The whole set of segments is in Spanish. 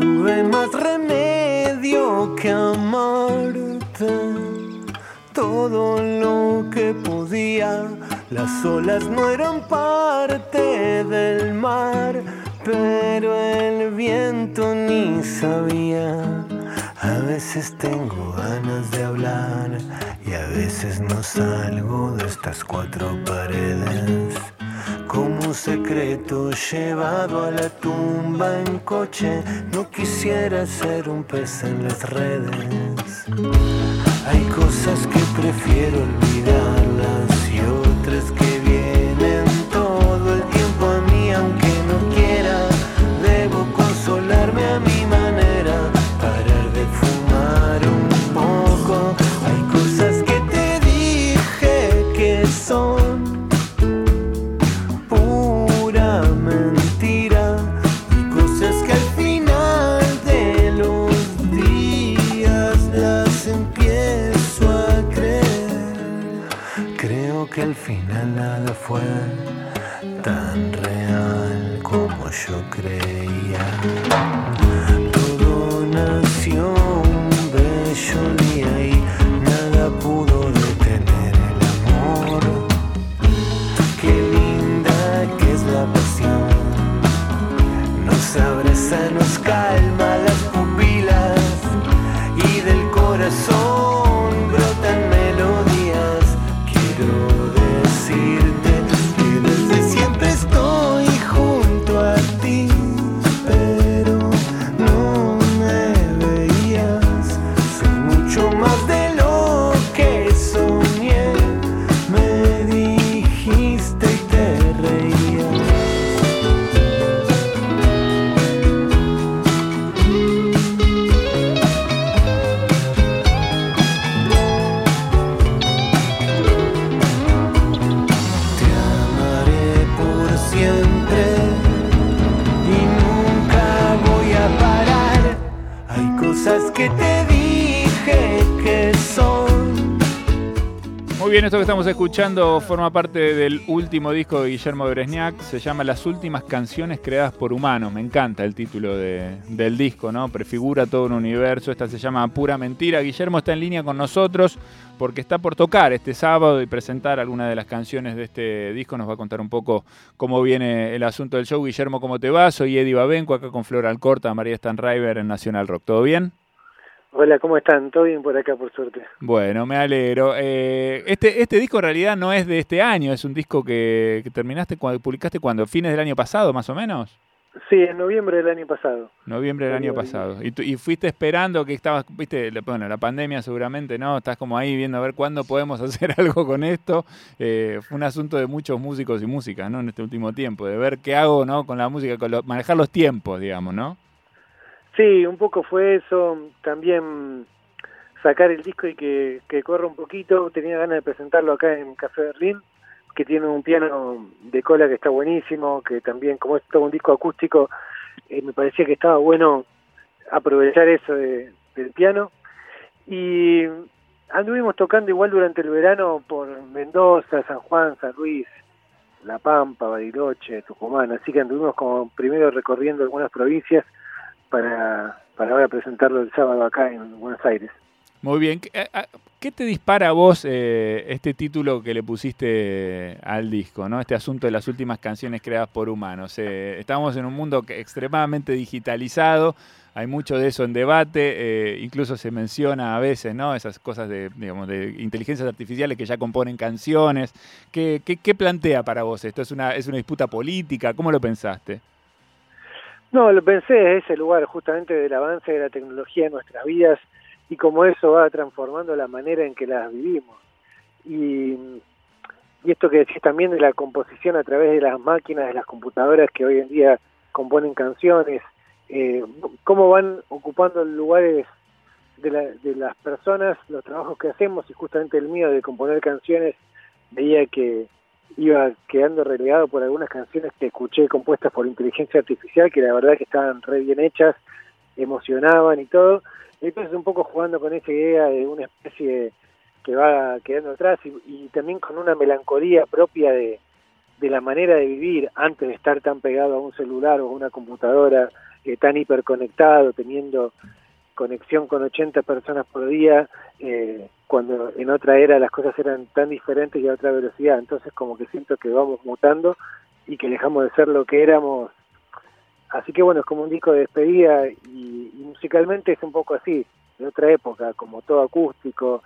tuve más remedio que amarte. Todo lo que podía, las olas no eran parte del mar, pero el viento ni sabía. A veces tengo ganas de hablar y a veces no salgo de estas cuatro paredes. Como un secreto llevado a la tumba en coche, no quisiera ser un pez en las redes. Hay cosas que prefiero olvidarlas al final nada fue que te dije que son. Muy bien, esto que estamos escuchando forma parte del último disco de Guillermo Bresniak. Se llama Las últimas canciones creadas por humanos. Me encanta el título de- del disco, ¿no? Prefigura todo un universo. Esta se llama Pura Mentira. Guillermo está en línea con nosotros porque está por tocar este sábado y presentar algunas de las canciones de este disco. Nos va a contar un poco cómo viene el asunto del show. Guillermo, ¿cómo te va? Soy Eddie Babenco, acá con Flor Alcorta, María Stanriver en Nacional Rock. ¿Todo bien? Hola, ¿cómo están? ¿Todo bien por acá, por suerte? Bueno, me alegro. Eh, este, este disco en realidad no es de este año, es un disco que, que terminaste cuando publicaste cuando, fines del año pasado, más o menos. Sí, en noviembre del año pasado. Noviembre del año pasado. Y, tú- y fuiste esperando que estabas, viste, la- bueno, la pandemia seguramente, ¿no? Estás como ahí viendo a ver cuándo podemos hacer algo con esto. Eh, fue un asunto de muchos músicos y músicas, ¿no? En este último tiempo, de ver qué hago, ¿no? Con la música, con lo- manejar los tiempos, digamos, ¿no? Sí, un poco fue eso. También sacar el disco y que, que corra un poquito. Tenía ganas de presentarlo acá en Café Berlín, que tiene un piano de cola que está buenísimo, que también, como es todo un disco acústico, eh, me parecía que estaba bueno aprovechar eso de- del piano. Y anduvimos tocando igual durante el verano por Mendoza, San Juan, San Luis, La Pampa, Bariloche, Tucumán, así que anduvimos como primero recorriendo algunas provincias para, para ahora presentarlo el sábado acá en Buenos Aires. Muy bien. ¿Qué, te dispara a vos eh, este título que le pusiste al disco, ¿no? Este asunto de las últimas canciones creadas por humanos. Eh, estamos en un mundo extremadamente digitalizado, hay mucho de eso en debate, eh, incluso se menciona a veces, ¿no? Esas cosas de, digamos, de inteligencias artificiales que ya componen canciones. ¿Qué, qué, qué plantea para vos esto? ¿Es una, ¿Es una disputa política? ¿Cómo lo pensaste? No, lo pensé desde ese lugar, justamente del avance de la tecnología en nuestras vidas y cómo eso va transformando la manera en que las vivimos. Y, y esto que decís también de la composición a través de las máquinas, de las computadoras que hoy en día componen canciones, eh, cómo van ocupando lugares de, la- de las personas, los trabajos que hacemos y justamente el mío de componer canciones, veía que iba quedando relegado por algunas canciones que escuché compuestas por inteligencia artificial, que la verdad que estaban re bien hechas, emocionaban y todo. Entonces un poco jugando con esa idea de una especie que va quedando atrás y, también con una melancolía propia de, de la manera de vivir antes de estar tan pegado a un celular o a una computadora eh, tan hiperconectado, teniendo conexión con 80 personas por día, eh, cuando en otra era las cosas eran tan diferentes y a otra velocidad. Entonces como que siento que vamos mutando y que dejamos de ser lo que éramos. Así que bueno, es como un disco de despedida y, musicalmente es un poco así, de otra época, como todo acústico,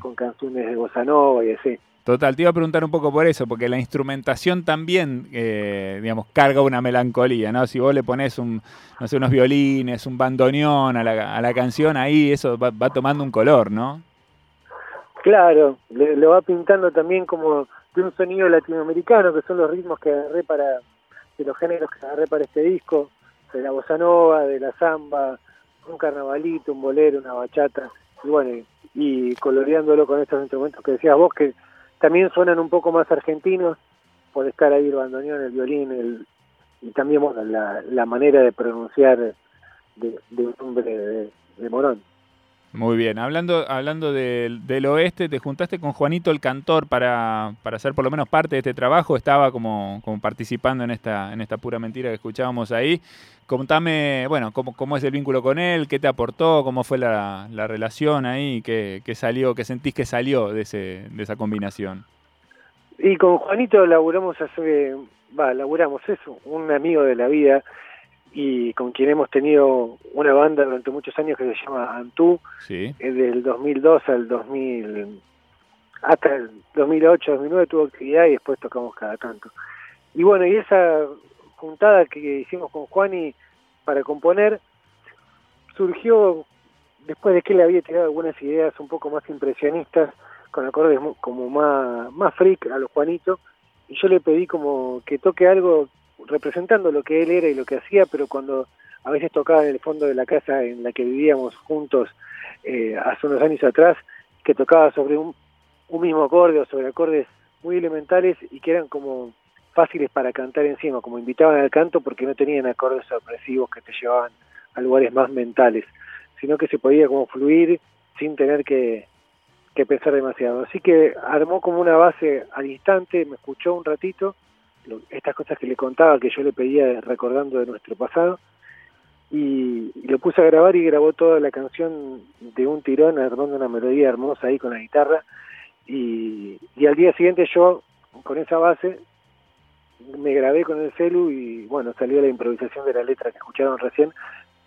con canciones de bossa nova y así. Total, te iba a preguntar un poco por eso, porque la instrumentación también, eh, digamos, carga una melancolía, ¿no? Si vos le pones un, no sé, unos violines, un bandoneón a la, a la canción, ahí eso va, tomando un color, ¿no? Claro, lo va pintando también como de un sonido latinoamericano, que son los ritmos que agarré para, de los géneros que agarré para este disco, de la bossa nova, de la samba, un carnavalito, un bolero, una bachata, y bueno, y coloreándolo con estos instrumentos que decías vos, que también suenan un poco más argentinos por estar ahí el bandoneón, el violín, el, y también la, manera de pronunciar de, de un nombre de, Morón. Muy bien, hablando, hablando del, del, oeste, te juntaste con Juanito el Cantor para, para ser por lo menos parte de este trabajo, estaba como, como participando en esta, en esta pura mentira que escuchábamos ahí. Contame, bueno, cómo, cómo es el vínculo con él, qué te aportó, cómo fue la, la relación ahí, qué, qué, salió, qué sentís que salió de, ese, de esa combinación. Y con Juanito laburamos hace, va, laburamos eso, un amigo de la vida y con quien hemos tenido una banda durante muchos años que se llama Antú, sí. del 2002 al 2000, hasta el 2008, 2009 tuvo actividad y después tocamos cada tanto. Y bueno, y esa juntada que hicimos con Juani para componer surgió después de que él había tirado algunas ideas un poco más impresionistas con acordes como más, más freak a los Juanitos y yo le pedí como que toque algo representando lo que él era y lo que hacía, pero cuando a veces tocaba en el fondo de la casa en la que vivíamos juntos eh, hace unos años atrás, que tocaba sobre un, un mismo acorde o sobre acordes muy elementales y que eran como fáciles para cantar encima, como invitaban al canto porque no tenían acordes sorpresivos que te llevaban a lugares más mentales, sino que se podía como fluir sin tener que, que pensar demasiado. Así que armó como una base al instante, me escuchó un ratito, estas cosas que le contaba, que yo le pedía recordando de nuestro pasado, y, lo puse a grabar y grabó toda la canción de un tirón, armando una melodía hermosa ahí con la guitarra, y, y al día siguiente yo, con esa base, me grabé con el celu y bueno, salió la improvisación de la letra que escucharon recién,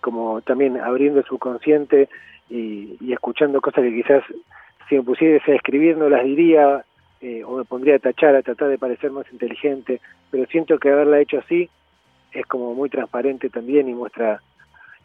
como también abriendo el subconsciente y, y escuchando cosas que quizás si me pusiese a escribir no las diría eh, o me pondría a tachar, a tratar de parecer más inteligente, pero siento que haberla hecho así es como muy transparente también y muestra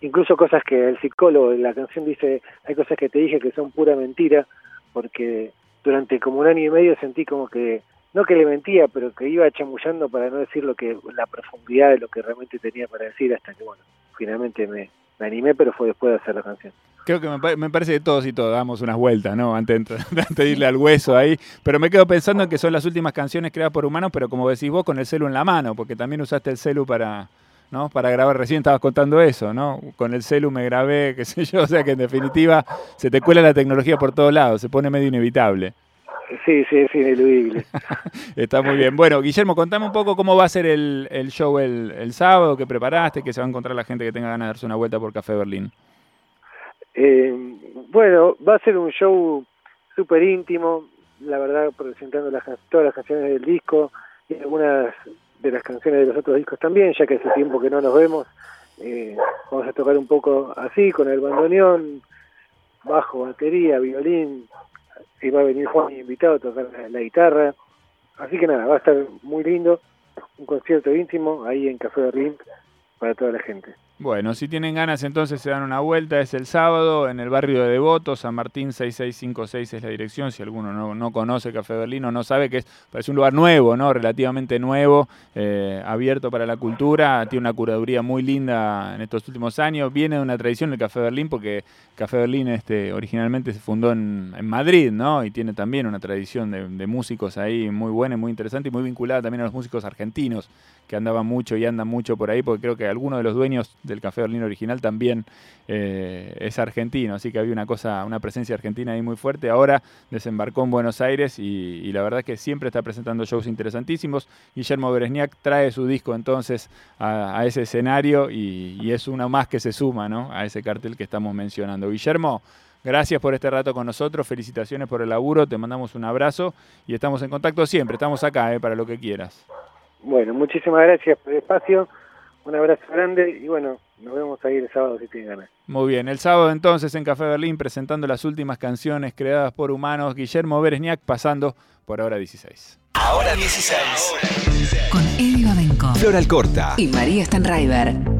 incluso cosas que el psicólogo en la canción dice, hay cosas que te dije que son pura mentira, porque durante como un año y medio sentí como que no que le mentía, pero que iba chamullando para no decir lo que la profundidad de lo que realmente tenía para decir hasta que bueno, finalmente me, animé, pero fue después de hacer la canción. Creo que me, parece que todos y todos damos unas vueltas, ¿no? Antes, de irle al hueso ahí. Pero me quedo pensando en que son las últimas canciones creadas por humanos, pero como decís vos, con el celu en la mano, porque también usaste el celu para, ¿no? Para grabar, recién estabas contando eso, ¿no? Con el celu me grabé, qué sé yo, o sea que en definitiva se te cuela la tecnología por todos lados, se pone medio inevitable. Sí, sí, es ineludible. Está muy bien. Bueno, Guillermo, contame un poco cómo va a ser el, el show el, el, sábado, qué preparaste, qué se va a encontrar la gente que tenga ganas de darse una vuelta por Café Berlín. Eh, bueno, va a ser un show súper íntimo, la verdad, presentando las, todas las canciones del disco y algunas de las canciones de los otros discos también, ya que hace tiempo que no nos vemos. Eh, vamos a tocar un poco así, con el bandoneón, bajo, batería, violín, y va a venir Juan invitado a tocar la, guitarra. Así que nada, va a estar muy lindo, un concierto íntimo ahí en Café Berlín para toda la gente. Bueno, si tienen ganas entonces se dan una vuelta, es el sábado en el barrio de Devoto, San Martín 6656 es la dirección, si alguno no, no conoce Café Berlín o no sabe que es, un lugar nuevo, ¿no? relativamente nuevo, eh, abierto para la cultura, tiene una curaduría muy linda en estos últimos años, viene de una tradición el Café Berlín porque Café Berlín este, originalmente se fundó en, Madrid ¿no? y tiene también una tradición de, de músicos ahí muy buena y muy interesante y muy vinculada también a los músicos argentinos que andaban mucho y andan mucho por ahí porque creo que algunos de los dueños del Café Berlín original también eh, es argentino, así que había una cosa, una presencia argentina ahí muy fuerte. Ahora desembarcó en Buenos Aires y, la verdad es que siempre está presentando shows interesantísimos. Guillermo Beresniak trae su disco entonces a, ese escenario y, es una más que se suma ¿no? a ese cartel que estamos mencionando. Guillermo, Gracias por este rato con nosotros, felicitaciones por el laburo, te mandamos un abrazo y estamos en contacto siempre, estamos acá eh, para lo que quieras. Bueno, muchísimas gracias por el espacio, un abrazo grande y bueno, nos vemos ahí el sábado si tienen ganas. Muy bien, el sábado entonces en Café Berlín presentando las últimas canciones creadas por humanos, Guillermo Beresniak pasando por Ahora 16. Ahora 16. Con Eddie Babenco. Flor Alcorta. Y María Stanraiver.